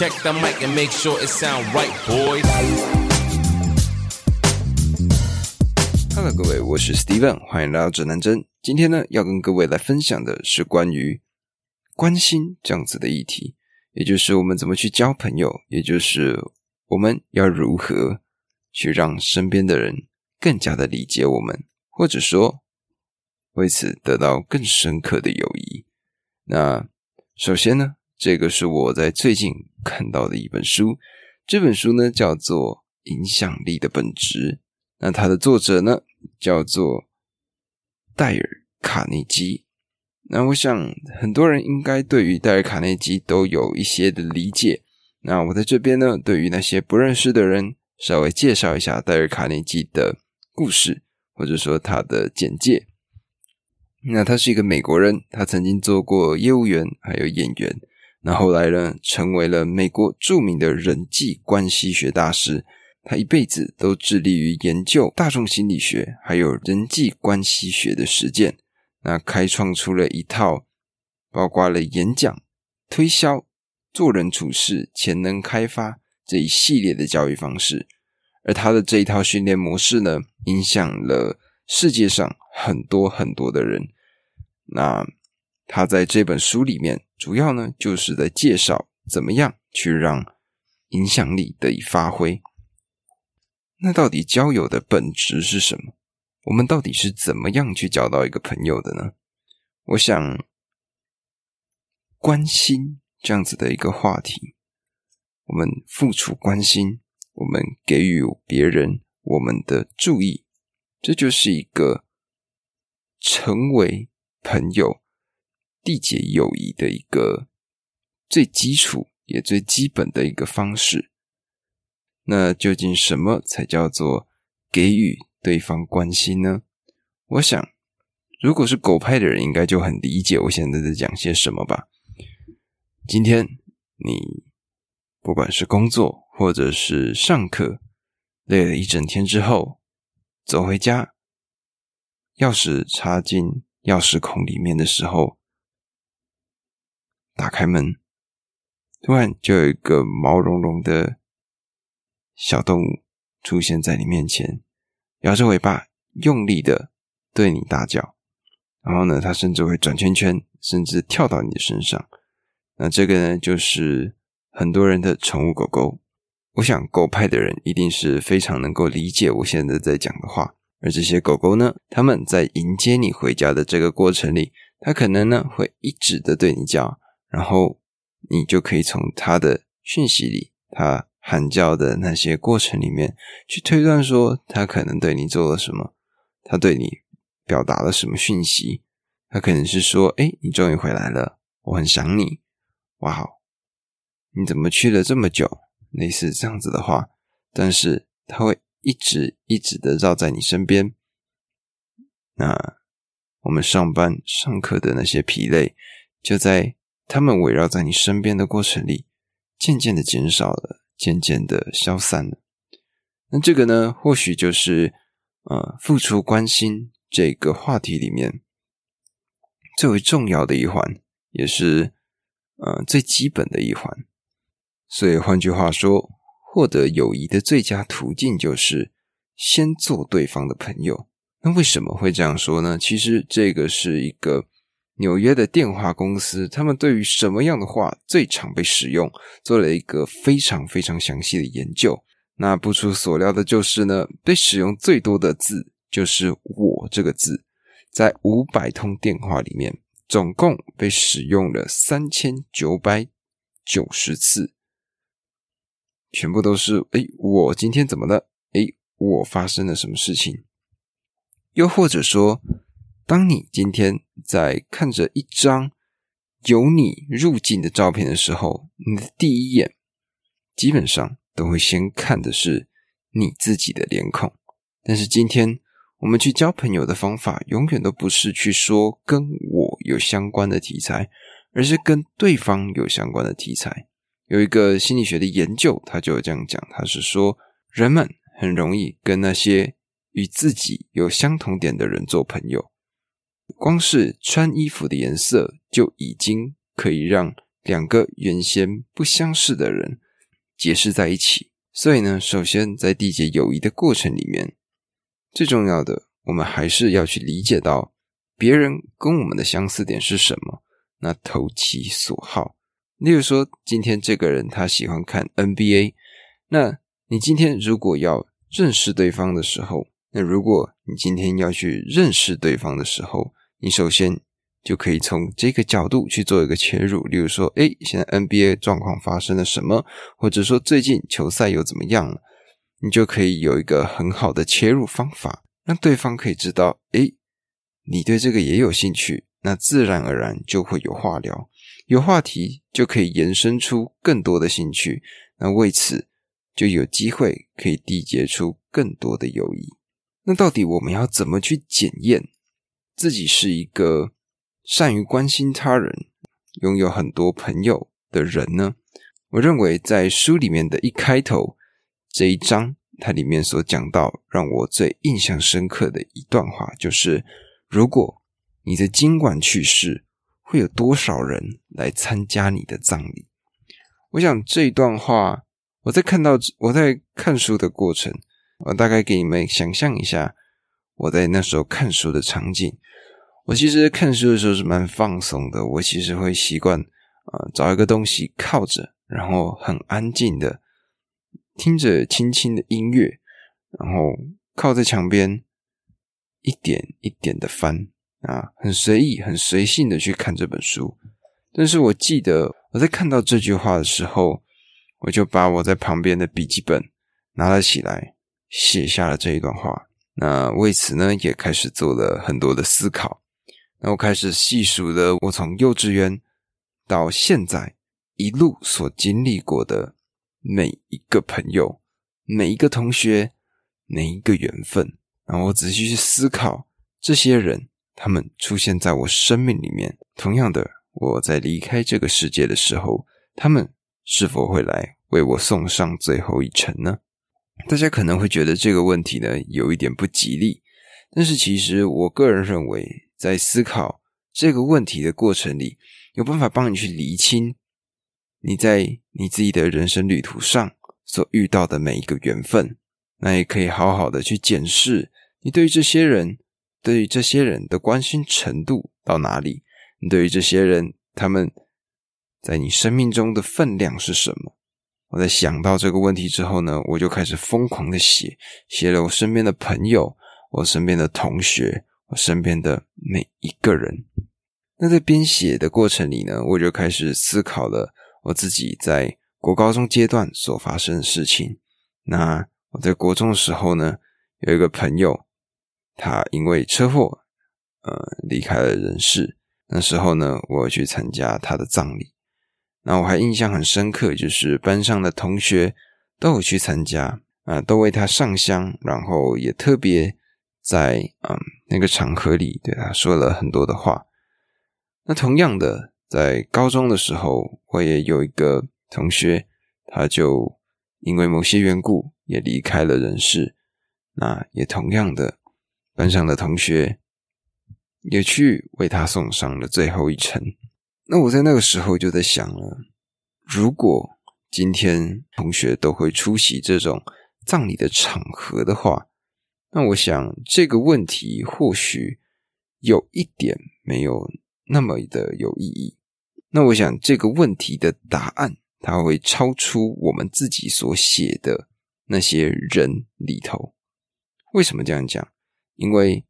Check the mic and make sure it sound right, boys. Hello，各位，我是 Steven，欢迎来到指南针。今天呢，要跟各位来分享的是关于关心这样子的议题，也就是我们怎么去交朋友，也就是我们要如何去让身边的人更加的理解我们，或者说为此得到更深刻的友谊。那首先呢，这个是我在最近看到的一本书，这本书呢叫做《影响力的本质》。那它的作者呢叫做戴尔·卡内基。那我想很多人应该对于戴尔·卡内基都有一些的理解。那我在这边呢，对于那些不认识的人，稍微介绍一下戴尔·卡内基的故事，或者说他的简介。那他是一个美国人，他曾经做过业务员，还有演员。那后来呢，成为了美国著名的人际关系学大师。他一辈子都致力于研究大众心理学，还有人际关系学的实践。那开创出了一套包括了演讲、推销、做人处事、潜能开发这一系列的教育方式。而他的这一套训练模式呢，影响了世界上很多很多的人。那他在这本书里面，主要呢就是在介绍怎么样去让影响力得以发挥。那到底交友的本质是什么？我们到底是怎么样去交到一个朋友的呢？我想，关心这样子的一个话题，我们付出关心，我们给予别人我们的注意，这就是一个成为朋友、缔结友谊的一个最基础也最基本的一个方式。那究竟什么才叫做给予对方关心呢？我想，如果是狗派的人，应该就很理解我现在在讲些什么吧。今天你不管是工作或者是上课，累了一整天之后，走回家，钥匙插进钥匙孔里面的时候，打开门，突然就有一个毛茸茸的。小动物出现在你面前，摇着尾巴，用力的对你大叫。然后呢，它甚至会转圈圈，甚至跳到你的身上。那这个呢，就是很多人的宠物狗狗。我想，狗派的人一定是非常能够理解我现在在讲的话。而这些狗狗呢，他们在迎接你回家的这个过程里，它可能呢会一直的对你叫，然后你就可以从他的讯息里，他。喊叫的那些过程里面，去推断说他可能对你做了什么，他对你表达了什么讯息。他可能是说：“哎，你终于回来了，我很想你。”哇好，你怎么去了这么久？类似这样子的话，但是他会一直一直的绕在你身边。那我们上班上课的那些疲累，就在他们围绕在你身边的过程里，渐渐的减少了。渐渐的消散了。那这个呢，或许就是呃，付出关心这个话题里面最为重要的一环，也是呃最基本的一环。所以换句话说，获得友谊的最佳途径就是先做对方的朋友。那为什么会这样说呢？其实这个是一个。纽约的电话公司，他们对于什么样的话最常被使用，做了一个非常非常详细的研究。那不出所料的就是呢，被使用最多的字就是“我”这个字，在五百通电话里面，总共被使用了三千九百九十次，全部都是“哎，我今天怎么了？哎，我发生了什么事情？”又或者说。当你今天在看着一张有你入镜的照片的时候，你的第一眼基本上都会先看的是你自己的脸孔。但是今天我们去交朋友的方法，永远都不是去说跟我有相关的题材，而是跟对方有相关的题材。有一个心理学的研究，他就这样讲，他是说人们很容易跟那些与自己有相同点的人做朋友。光是穿衣服的颜色就已经可以让两个原先不相识的人结识在一起。所以呢，首先在缔结友谊的过程里面，最重要的，我们还是要去理解到别人跟我们的相似点是什么，那投其所好。例如说，今天这个人他喜欢看 NBA，那你今天如果要认识对方的时候，那如果你今天要去认识对方的时候，你首先就可以从这个角度去做一个切入。例如说，诶，现在 NBA 状况发生了什么，或者说最近球赛又怎么样了，你就可以有一个很好的切入方法，让对方可以知道，诶，你对这个也有兴趣，那自然而然就会有话聊。有话题就可以延伸出更多的兴趣，那为此就有机会可以缔结出更多的友谊。那到底我们要怎么去检验自己是一个善于关心他人、拥有很多朋友的人呢？我认为在书里面的一开头这一章，它里面所讲到让我最印象深刻的一段话，就是如果你的今晚去世。会有多少人来参加你的葬礼？我想这一段话，我在看到我在看书的过程，我大概给你们想象一下我在那时候看书的场景。我其实看书的时候是蛮放松的，我其实会习惯啊找一个东西靠着，然后很安静的听着轻轻的音乐，然后靠在墙边一点一点的翻。啊，很随意、很随性的去看这本书，但是我记得我在看到这句话的时候，我就把我在旁边的笔记本拿了起来，写下了这一段话。那为此呢，也开始做了很多的思考。那我开始细数了我从幼稚园到现在一路所经历过的每一个朋友、每一个同学、每一个缘分。然后我仔细去思考这些人。他们出现在我生命里面。同样的，我在离开这个世界的时候，他们是否会来为我送上最后一程呢？大家可能会觉得这个问题呢有一点不吉利，但是其实我个人认为，在思考这个问题的过程里，有办法帮你去厘清你在你自己的人生旅途上所遇到的每一个缘分，那也可以好好的去检视你对于这些人。对于这些人的关心程度到哪里？你对于这些人，他们在你生命中的分量是什么？我在想到这个问题之后呢，我就开始疯狂的写，写了我身边的朋友，我身边的同学，我身边的每一个人。那在编写的过程里呢，我就开始思考了我自己在国高中阶段所发生的事情。那我在国中的时候呢，有一个朋友。他因为车祸，呃，离开了人世。那时候呢，我去参加他的葬礼。那我还印象很深刻，就是班上的同学都有去参加，啊，都为他上香，然后也特别在嗯那个场合里对他说了很多的话。那同样的，在高中的时候，我也有一个同学，他就因为某些缘故也离开了人世。那也同样的。班上的同学也去为他送上了最后一程。那我在那个时候就在想了：如果今天同学都会出席这种葬礼的场合的话，那我想这个问题或许有一点没有那么的有意义。那我想这个问题的答案，它会超出我们自己所写的那些人里头。为什么这样讲？因为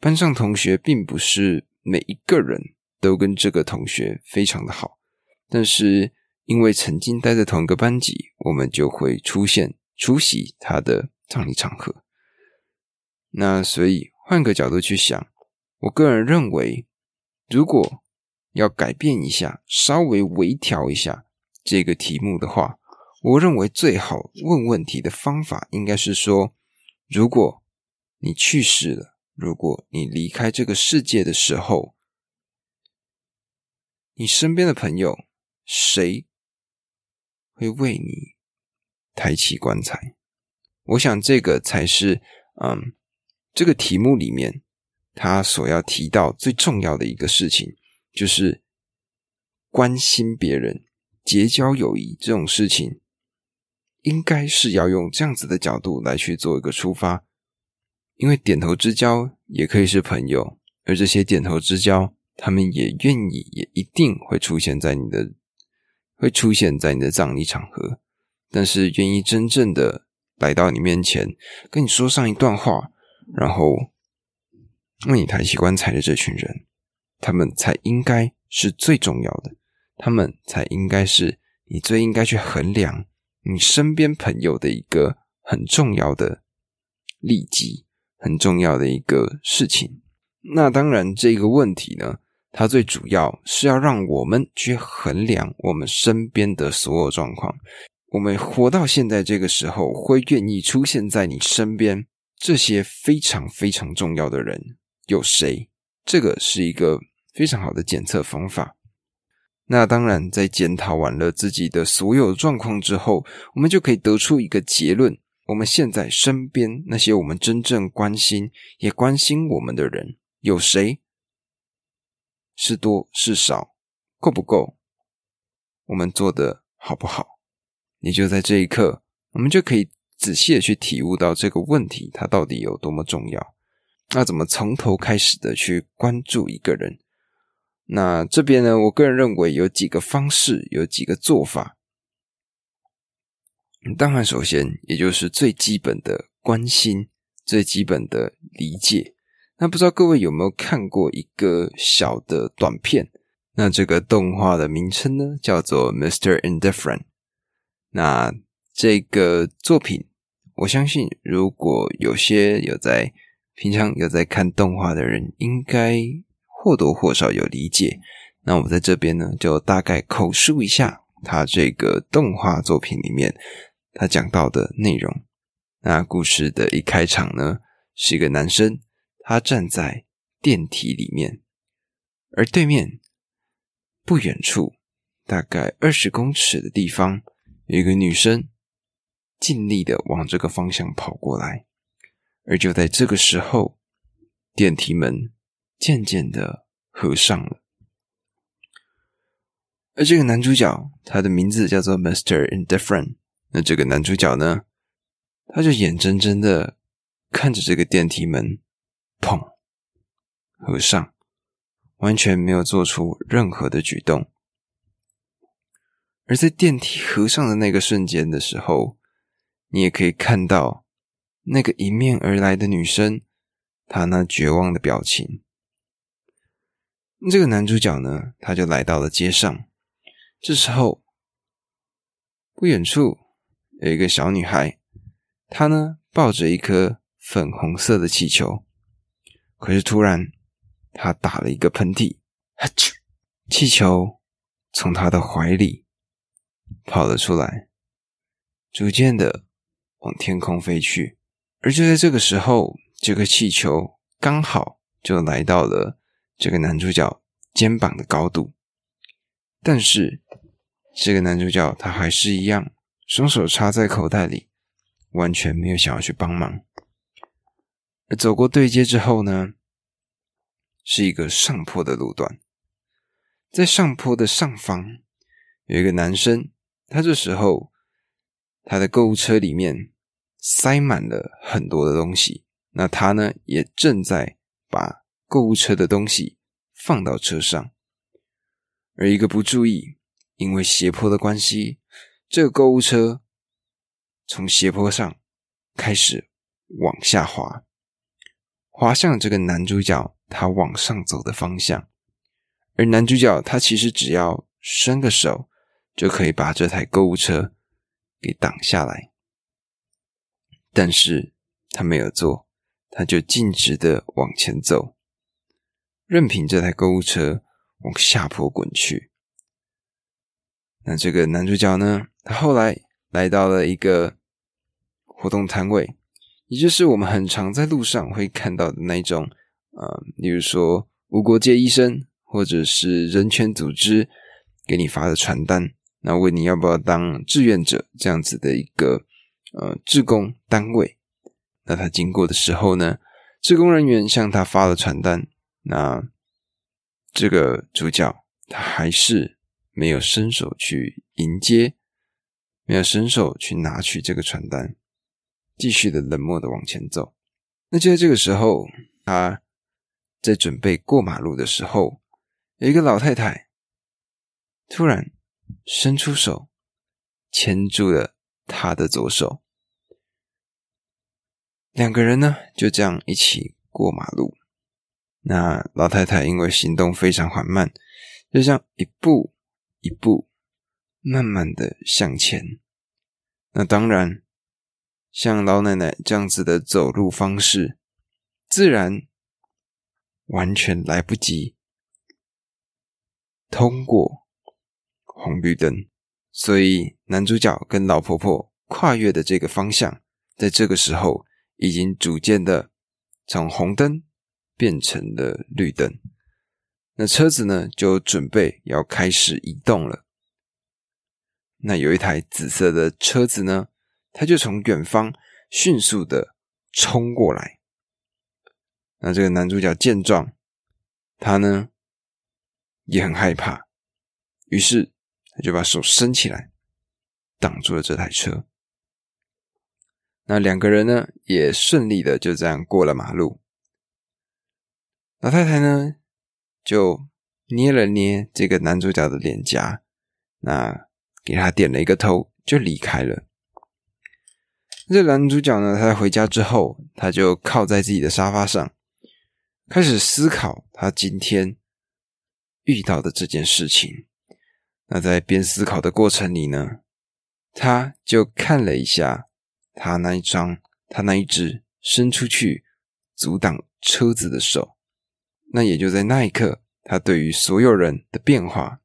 班上同学并不是每一个人都跟这个同学非常的好，但是因为曾经待在同一个班级，我们就会出现出席他的葬礼场合。那所以换个角度去想，我个人认为，如果要改变一下，稍微微调一下这个题目的话，我认为最好问问题的方法应该是说，如果。你去世了，如果你离开这个世界的时候，你身边的朋友谁会为你抬起棺材？我想这个才是，嗯，这个题目里面他所要提到最重要的一个事情，就是关心别人、结交友谊这种事情，应该是要用这样子的角度来去做一个出发，因为点头之交也可以是朋友，而这些点头之交，他们也愿意，也一定会出现在你的，会出现在你的葬礼场合，但是愿意真正的来到你面前，跟你说上一段话，然后为你抬起棺材的这群人，他们才应该是最重要的。他们才应该是你最应该去衡量你身边朋友的一个很重要的利基，很重要的一个事情。那当然，这个问题呢，它最主要是要让我们去衡量我们身边的所有状况。我们活到现在这个时候，会愿意出现在你身边这些非常非常重要的人有谁？这个是一个非常好的检测方法。那当然，在检讨完了自己的所有状况之后，我们就可以得出一个结论：我们现在身边那些我们真正关心、也关心我们的人，有谁？是多是少？够不够？我们做的好不好？也就在这一刻，我们就可以仔细的去体悟到这个问题它到底有多么重要。那怎么从头开始的去关注一个人？那这边呢？我个人认为有几个方式，有几个做法。当然，首先也就是最基本的关心，最基本的理解。那不知道各位有没有看过一个小的短片？那这个动画的名称呢，叫做《Mr. Indifferent》。那这个作品，我相信如果有些有在平常有在看动画的人，应该。或多或少有理解，那我在这边呢，就大概口述一下他这个动画作品里面他讲到的内容。那故事的一开场呢，是一个男生，他站在电梯里面，而对面不远处，大概二十公尺的地方，有一个女生尽力的往这个方向跑过来，而就在这个时候，电梯门。渐渐的合上了，而这个男主角，他的名字叫做 Master Indifferent。那这个男主角呢，他就眼睁睁的看着这个电梯门砰合上，完全没有做出任何的举动。而在电梯合上的那个瞬间的时候，你也可以看到那个迎面而来的女生，她那绝望的表情。这个男主角呢，他就来到了街上。这时候，不远处有一个小女孩，她呢抱着一颗粉红色的气球。可是突然，他打了一个喷嚏，气球从他的怀里跑了出来，逐渐的往天空飞去。而就在这个时候，这个气球刚好就来到了。这个男主角肩膀的高度，但是这个男主角他还是一样，双手插在口袋里，完全没有想要去帮忙。而走过对接之后呢，是一个上坡的路段，在上坡的上方有一个男生，他这时候他的购物车里面塞满了很多的东西，那他呢也正在把。购物车的东西放到车上，而一个不注意，因为斜坡的关系，这个购物车从斜坡上开始往下滑，滑向这个男主角他往上走的方向。而男主角他其实只要伸个手，就可以把这台购物车给挡下来，但是他没有做，他就径直的往前走。任凭这台购物车往下坡滚去。那这个男主角呢？他后来来到了一个活动摊位，也就是我们很常在路上会看到的那种，呃，例如说无国界医生或者是人权组织给你发的传单，那问你要不要当志愿者这样子的一个呃志工单位。那他经过的时候呢，志工人员向他发了传单。那这个主角他还是没有伸手去迎接，没有伸手去拿取这个传单，继续的冷漠的往前走。那就在这个时候，他在准备过马路的时候，有一个老太太突然伸出手，牵住了他的左手。两个人呢，就这样一起过马路。那老太太因为行动非常缓慢，就这样一步一步慢慢的向前。那当然，像老奶奶这样子的走路方式，自然完全来不及通过红绿灯。所以男主角跟老婆婆跨越的这个方向，在这个时候已经逐渐的从红灯。变成了绿灯，那车子呢就准备要开始移动了。那有一台紫色的车子呢，他就从远方迅速的冲过来。那这个男主角见状，他呢也很害怕，于是他就把手伸起来挡住了这台车。那两个人呢也顺利的就这样过了马路。老太太呢，就捏了捏这个男主角的脸颊，那给他点了一个头，就离开了。这男主角呢，他在回家之后，他就靠在自己的沙发上，开始思考他今天遇到的这件事情。那在边思考的过程里呢，他就看了一下他那一张，他那一只伸出去阻挡车子的手。那也就在那一刻，他对于所有人的变化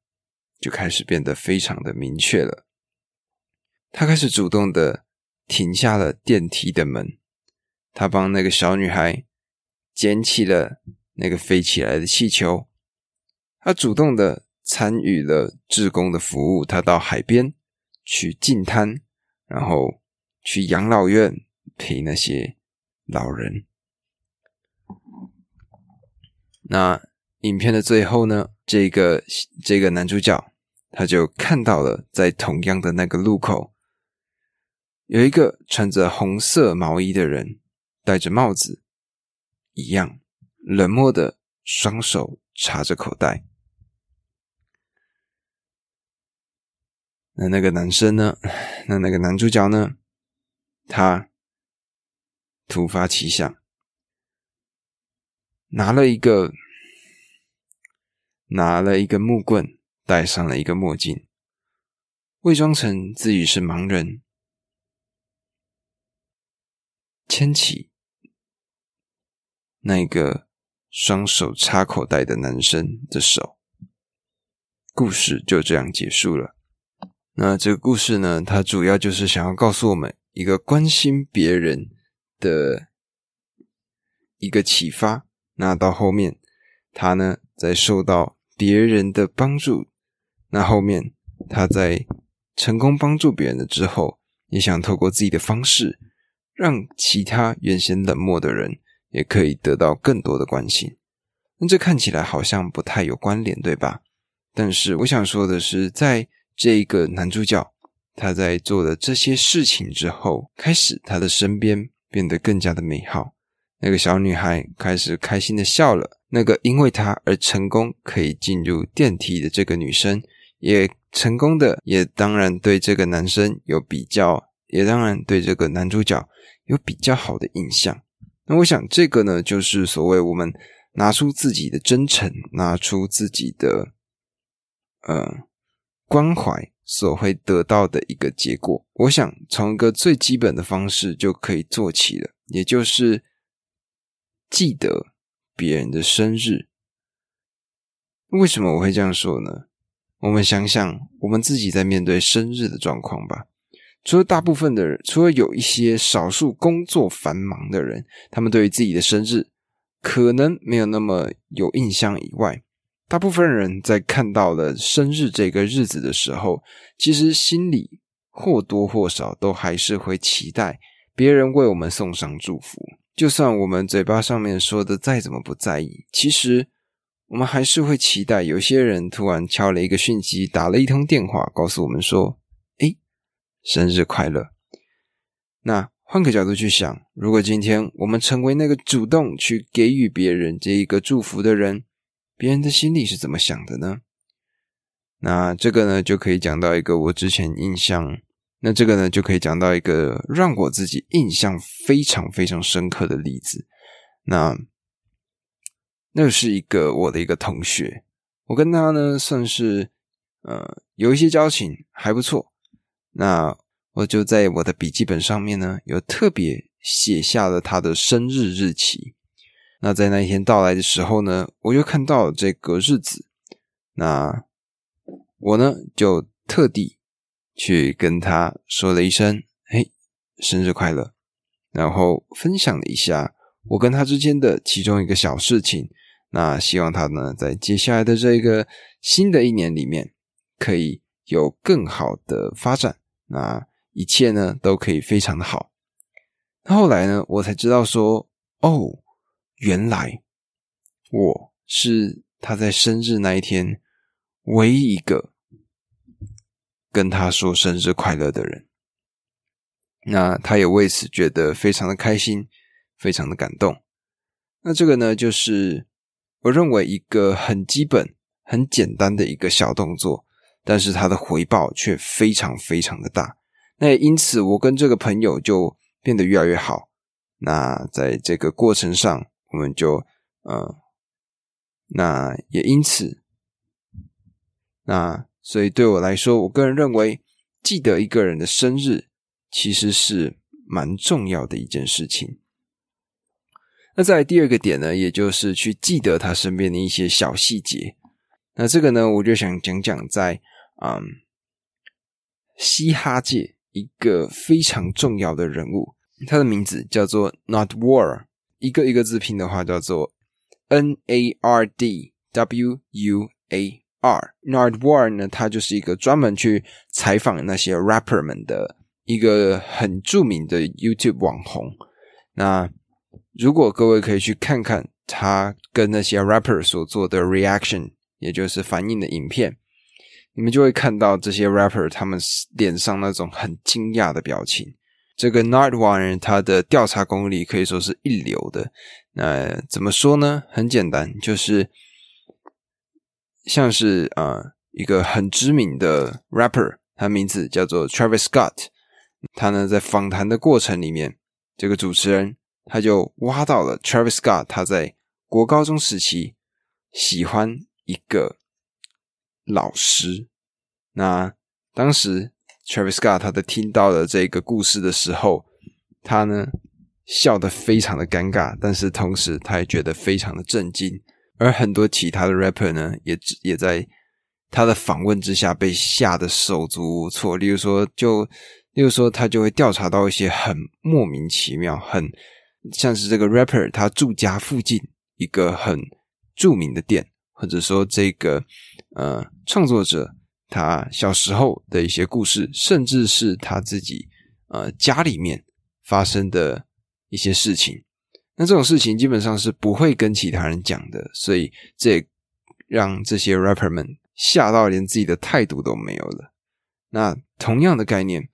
就开始变得非常的明确了。他开始主动的停下了电梯的门，他帮那个小女孩捡起了那个飞起来的气球，他主动的参与了志工的服务，他到海边去净滩，然后去养老院陪那些老人。那影片的最后呢？这个这个男主角他就看到了，在同样的那个路口，有一个穿着红色毛衣的人，戴着帽子，一样冷漠的双手插着口袋。那那个男生呢？那那个男主角呢？他突发奇想。拿了一个，拿了一个木棍，戴上了一个墨镜，伪装成自己是盲人，牵起那个双手插口袋的男生的手，故事就这样结束了。那这个故事呢，它主要就是想要告诉我们一个关心别人的一个启发。那到后面，他呢在受到别人的帮助，那后面他在成功帮助别人了之后，也想透过自己的方式，让其他原先冷漠的人也可以得到更多的关心。那这看起来好像不太有关联，对吧？但是我想说的是，在这个男主角他在做了这些事情之后，开始他的身边变得更加的美好。那个小女孩开始开心的笑了。那个因为她而成功可以进入电梯的这个女生，也成功的，也当然对这个男生有比较，也当然对这个男主角有比较好的印象。那我想，这个呢，就是所谓我们拿出自己的真诚，拿出自己的呃关怀，所会得到的一个结果。我想，从一个最基本的方式就可以做起了，也就是。记得别人的生日，为什么我会这样说呢？我们想想我们自己在面对生日的状况吧。除了大部分的人，除了有一些少数工作繁忙的人，他们对于自己的生日可能没有那么有印象以外，大部分人在看到了生日这个日子的时候，其实心里或多或少都还是会期待别人为我们送上祝福。就算我们嘴巴上面说的再怎么不在意，其实我们还是会期待有些人突然敲了一个讯息，打了一通电话，告诉我们说：“，生日快乐。”那换个角度去想，如果今天我们成为那个主动去给予别人这一个祝福的人，别人的心里是怎么想的呢？那这个呢，就可以讲到一个我之前印象，那这个呢，就可以讲到一个让我自己印象非常非常深刻的例子。那那是一个我的一个同学，我跟他呢算是呃有一些交情，还不错。那我就在我的笔记本上面呢，有特别写下了他的生日日期。那在那一天到来的时候呢，我又看到这个日子，那我呢就特地去跟他说了一声“嘿，生日快乐”，然后分享了一下我跟他之间的其中一个小事情。那希望他呢，在接下来的这个新的一年里面，可以有更好的发展。那一切呢，都可以非常的好。后来呢，我才知道说，哦。原来我是他在生日那一天唯一一个跟他说生日快乐的人，那他也为此觉得非常的开心，非常的感动。那这个呢，就是我认为一个很基本、很简单的一个小动作，但是他的回报却非常非常的大。那也因此，我跟这个朋友就变得越来越好。那在这个过程上，我们就，呃，那也因此，那所以对我来说，我个人认为，记得一个人的生日其实是蛮重要的一件事情。那在第二个点呢，也就是去记得他身边的一些小细节。那这个呢，我就想讲讲在嗯嘻哈界一个非常重要的人物，他的名字叫做 Not War。一个一个字拼的话，叫做 N A R D W U A R。Nardwuar 呢，他就是一个专门去采访那些 rapper 们的一个很著名的 YouTube 网红。那如果各位可以去看看他跟那些 rapper 所做的 reaction，也就是反应的影片，你们就会看到这些 rapper 他们脸上那种很惊讶的表情。这个 Nardwuar 他的调查功力可以说是一流的。那怎么说呢？很简单，就是像是啊一个很知名的 rapper，他名字叫做 Travis Scott。他呢在访谈的过程里面，这个主持人他就挖到了 Travis Scott 他在国高中时期喜欢一个老师。那当时。Travis Scott 他在听到了这个故事的时候，他呢笑得非常的尴尬，但是同时他也觉得非常的震惊。而很多其他的 rapper 呢，也也在他的访问之下被吓得手足无措。例如说，就例如说，他就会调查到一些很莫名其妙、很像是这个 rapper 他住家附近一个很著名的店，或者说这个呃创作者。他小时候的一些故事，甚至是他自己呃家里面发生的一些事情，那这种事情基本上是不会跟其他人讲的，所以这也让这些 rapper 们吓到连自己的态度都没有了。那同样的概念，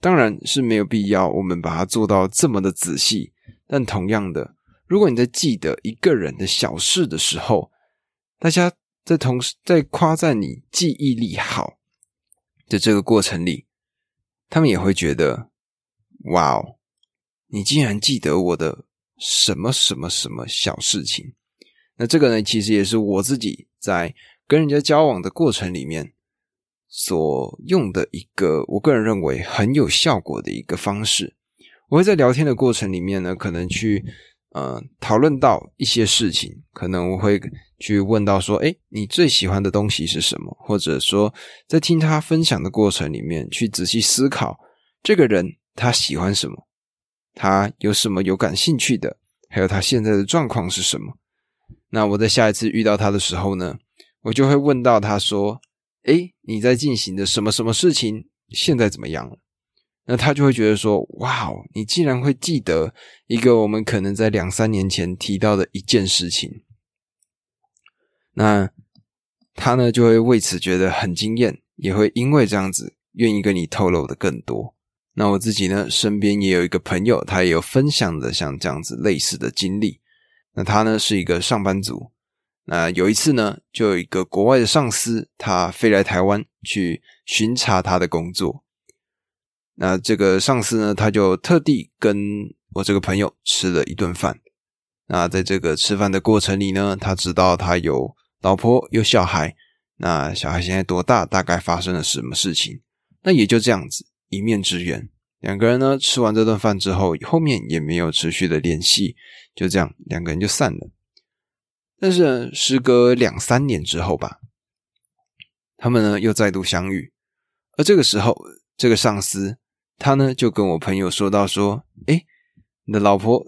当然是没有必要我们把它做到这么的仔细，但同样的，如果你在记得一个人的小事的时候，大家。在同时，在夸赞你记忆力好的这个过程里，他们也会觉得：“哇哦，你竟然记得我的什么什么什么小事情。”那这个呢，其实也是我自己在跟人家交往的过程里面所用的一个，我个人认为很有效果的一个方式。我会在聊天的过程里面呢，可能去。呃，讨论到一些事情，可能我会去问到说：“哎，你最喜欢的东西是什么？”或者说，在听他分享的过程里面，去仔细思考这个人他喜欢什么，他有什么有感兴趣的，还有他现在的状况是什么。那我在下一次遇到他的时候呢，我就会问到他说：“哎，你在进行的什么什么事情？现在怎么样了？”那他就会觉得说：“哇哦，你竟然会记得一个我们可能在两三年前提到的一件事情。”那他呢就会为此觉得很惊艳，也会因为这样子愿意跟你透露的更多。那我自己呢，身边也有一个朋友，他也有分享的像这样子类似的经历。那他呢是一个上班族。那有一次呢，就有一个国外的上司，他飞来台湾去巡查他的工作。那这个上司呢，他就特地跟我这个朋友吃了一顿饭。那在这个吃饭的过程里呢，他知道他有老婆有小孩。那小孩现在多大？大概发生了什么事情？那也就这样子。一面之缘，两个人呢吃完这顿饭之后，后面也没有持续的联系，就这样两个人就散了。但是呢，时隔两三年之后吧，他们呢又再度相遇，而这个时候，这个上司他呢就跟我朋友说到说：“哎，你的老婆、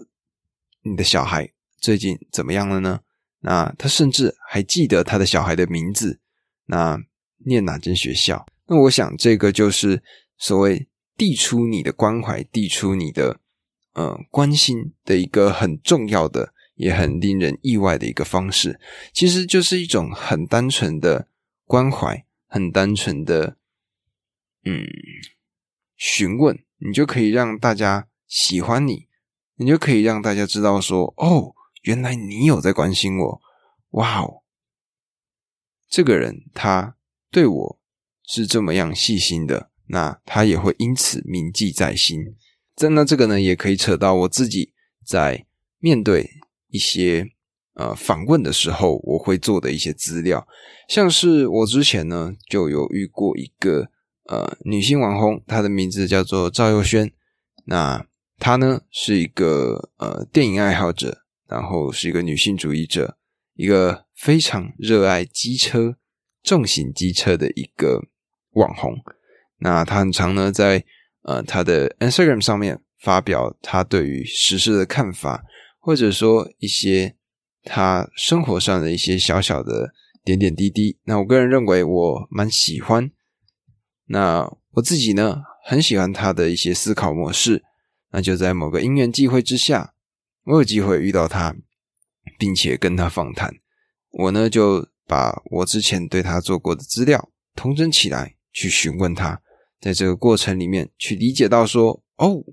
你的小孩最近怎么样了呢？”那他甚至还记得他的小孩的名字，那念哪间学校？那我想这个就是。所谓递出你的关怀，递出你的呃关心的一个很重要的，也很令人意外的一个方式，其实就是一种很单纯的关怀，很单纯的嗯询问，你就可以让大家喜欢你，你就可以让大家知道说，哦，原来你有在关心我，哇哦，这个人他对我是这么样细心的。那他也会因此铭记在心。真的这个呢，也可以扯到我自己在面对一些呃访问的时候，我会做的一些资料。像是我之前呢就有遇过一个呃女性网红，她的名字叫做赵又萱。那她呢是一个呃电影爱好者，然后是一个女性主义者，一个非常热爱机车、重型机车的一个网红。那他很常呢，在呃他的 Instagram 上面发表他对于时事的看法，或者说一些他生活上的一些小小的点点滴滴。那我个人认为我蛮喜欢。那我自己呢，很喜欢他的一些思考模式。那就在某个因缘际会之下，我有机会遇到他，并且跟他访谈。我呢就把我之前对他做过的资料统整起来，去询问他。在这个过程里面，去理解到说，哦，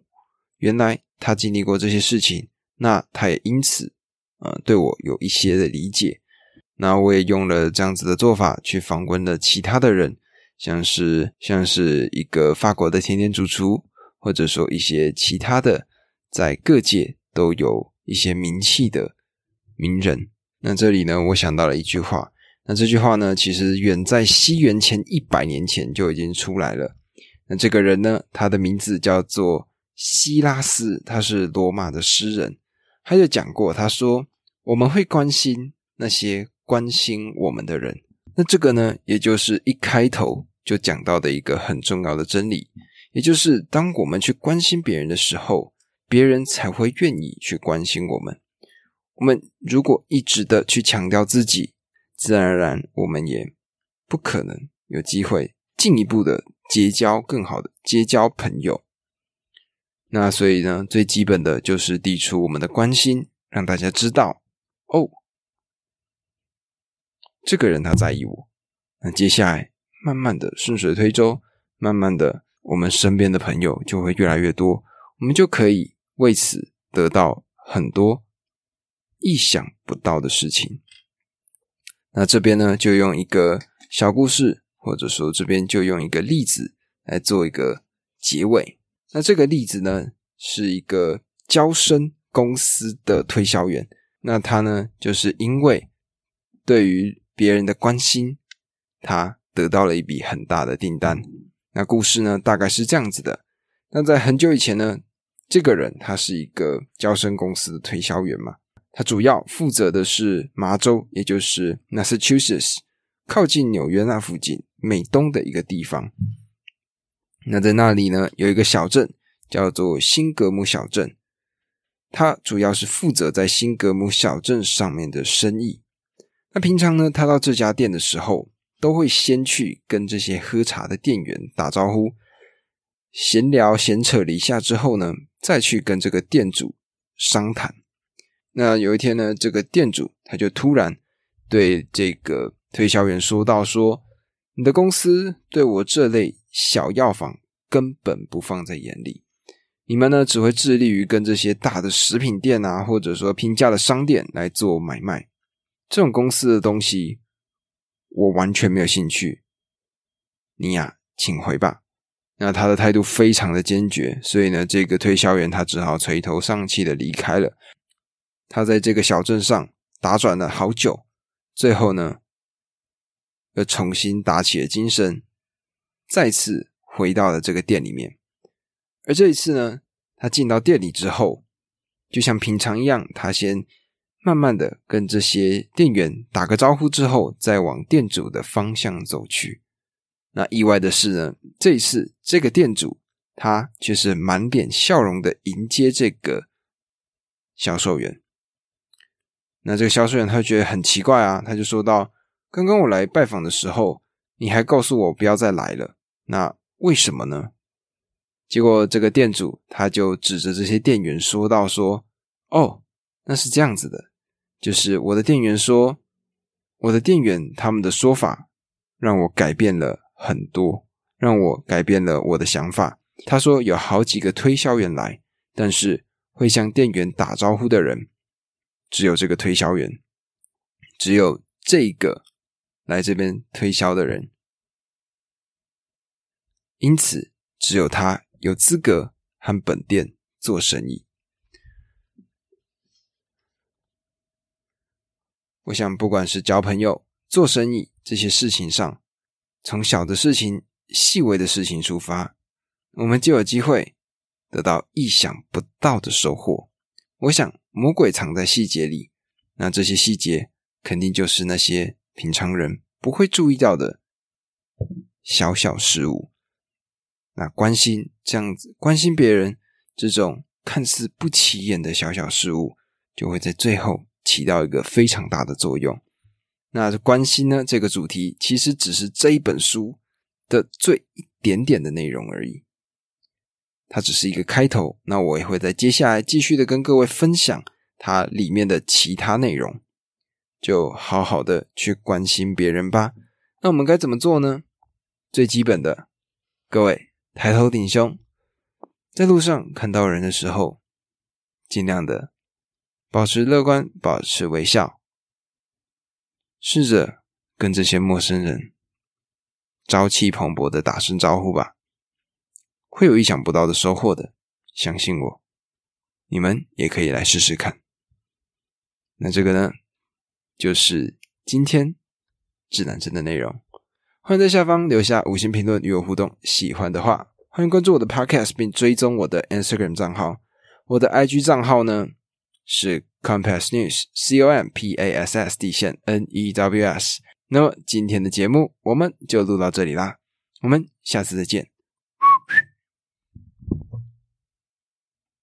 原来他经历过这些事情，那他也因此，呃，对我有一些的理解。那我也用了这样子的做法去访问了其他的人，像是像是一个法国的甜点主厨，或者说一些其他的在各界都有一些名气的名人。那这里呢，我想到了一句话，那这句话呢，其实远在西元前一百年前就已经出来了。那这个人呢？他的名字叫做希拉斯，他是罗马的诗人。他就讲过，他说：“我们会关心那些关心我们的人。”那这个呢，也就是一开头就讲到的一个很重要的真理，也就是当我们去关心别人的时候，别人才会愿意去关心我们。我们如果一直的去强调自己，自然而然我们也不可能有机会进一步的。结交更好的结交朋友，那所以呢，最基本的就是递出我们的关心，让大家知道哦，这个人他在意我。那接下来慢慢的顺水推舟，慢慢的我们身边的朋友就会越来越多，我们就可以为此得到很多意想不到的事情。那这边呢，就用一个小故事。或者说，这边就用一个例子来做一个结尾。那这个例子呢，是一个交生公司的推销员。那他呢，就是因为对于别人的关心，他得到了一笔很大的订单。那故事呢，大概是这样子的。那在很久以前呢，这个人他是一个交生公司的推销员嘛，他主要负责的是麻州，也就是 Massachusetts，靠近纽约那附近。美东的一个地方，那在那里呢，有一个小镇叫做新格姆小镇，他主要是负责在新格姆小镇上面的生意。那平常呢，他到这家店的时候，都会先去跟这些喝茶的店员打招呼，闲聊闲扯了一下之后呢，再去跟这个店主商谈。那有一天呢，这个店主他就突然。对这个推销员说道：“说你的公司对我这类小药房根本不放在眼里，你们呢只会致力于跟这些大的食品店啊，或者说平价的商店来做买卖。这种公司的东西，我完全没有兴趣。你呀，请回吧。”那他的态度非常的坚决，所以呢，这个推销员他只好垂头丧气的离开了。他在这个小镇上打转了好久，最后呢，又重新打起了精神，再次回到了这个店里面。而这一次呢，他进到店里之后，就像平常一样，他先慢慢的跟这些店员打个招呼之后，再往店主的方向走去。那意外的是呢，这一次这个店主他却是满脸笑容的迎接这个销售员。那这个销售员他觉得很奇怪啊，他就说道：“刚刚我来拜访的时候，你还告诉我不要再来了，那为什么呢？”结果这个店主他就指着这些店员说道：“说哦，那是这样子的，就是我的店员说，我的店员他们的说法让我改变了。”很多让我改变了我的想法。他说有好几个推销员来，但是会向店员打招呼的人只有这个推销员，只有这个来这边推销的人，因此只有他有资格和本店做生意。我想，不管是交朋友、做生意这些事情上。从小的事情、细微的事情出发，我们就有机会得到意想不到的收获。我想，魔鬼藏在细节里，那这些细节肯定就是那些平常人不会注意到的小小事物。那关心这样子，关心别人这种看似不起眼的小小事物，就会在最后起到一个非常大的作用。那关心呢？这个主题其实只是这一本书的最一点点的内容而已，它只是一个开头。那我也会在接下来继续的跟各位分享它里面的其他内容，就好好的去关心别人吧。那我们该怎么做呢？最基本的，各位抬头挺胸，在路上看到人的时候，尽量的保持乐观，保持微笑。试着跟这些陌生人朝气蓬勃的打声招呼吧，会有意想不到的收获的，相信我，你们也可以来试试看。那这个呢，就是今天指南针的内容。欢迎在下方留下五星评论与我互动，喜欢的话欢迎关注我的 Podcast 并追踪我的 Instagram 账号，我的 IG 账号呢是。Compass News C O M P A S S 地线 N E W S。那么今天的节目我们就录到这里啦，我们下次再见。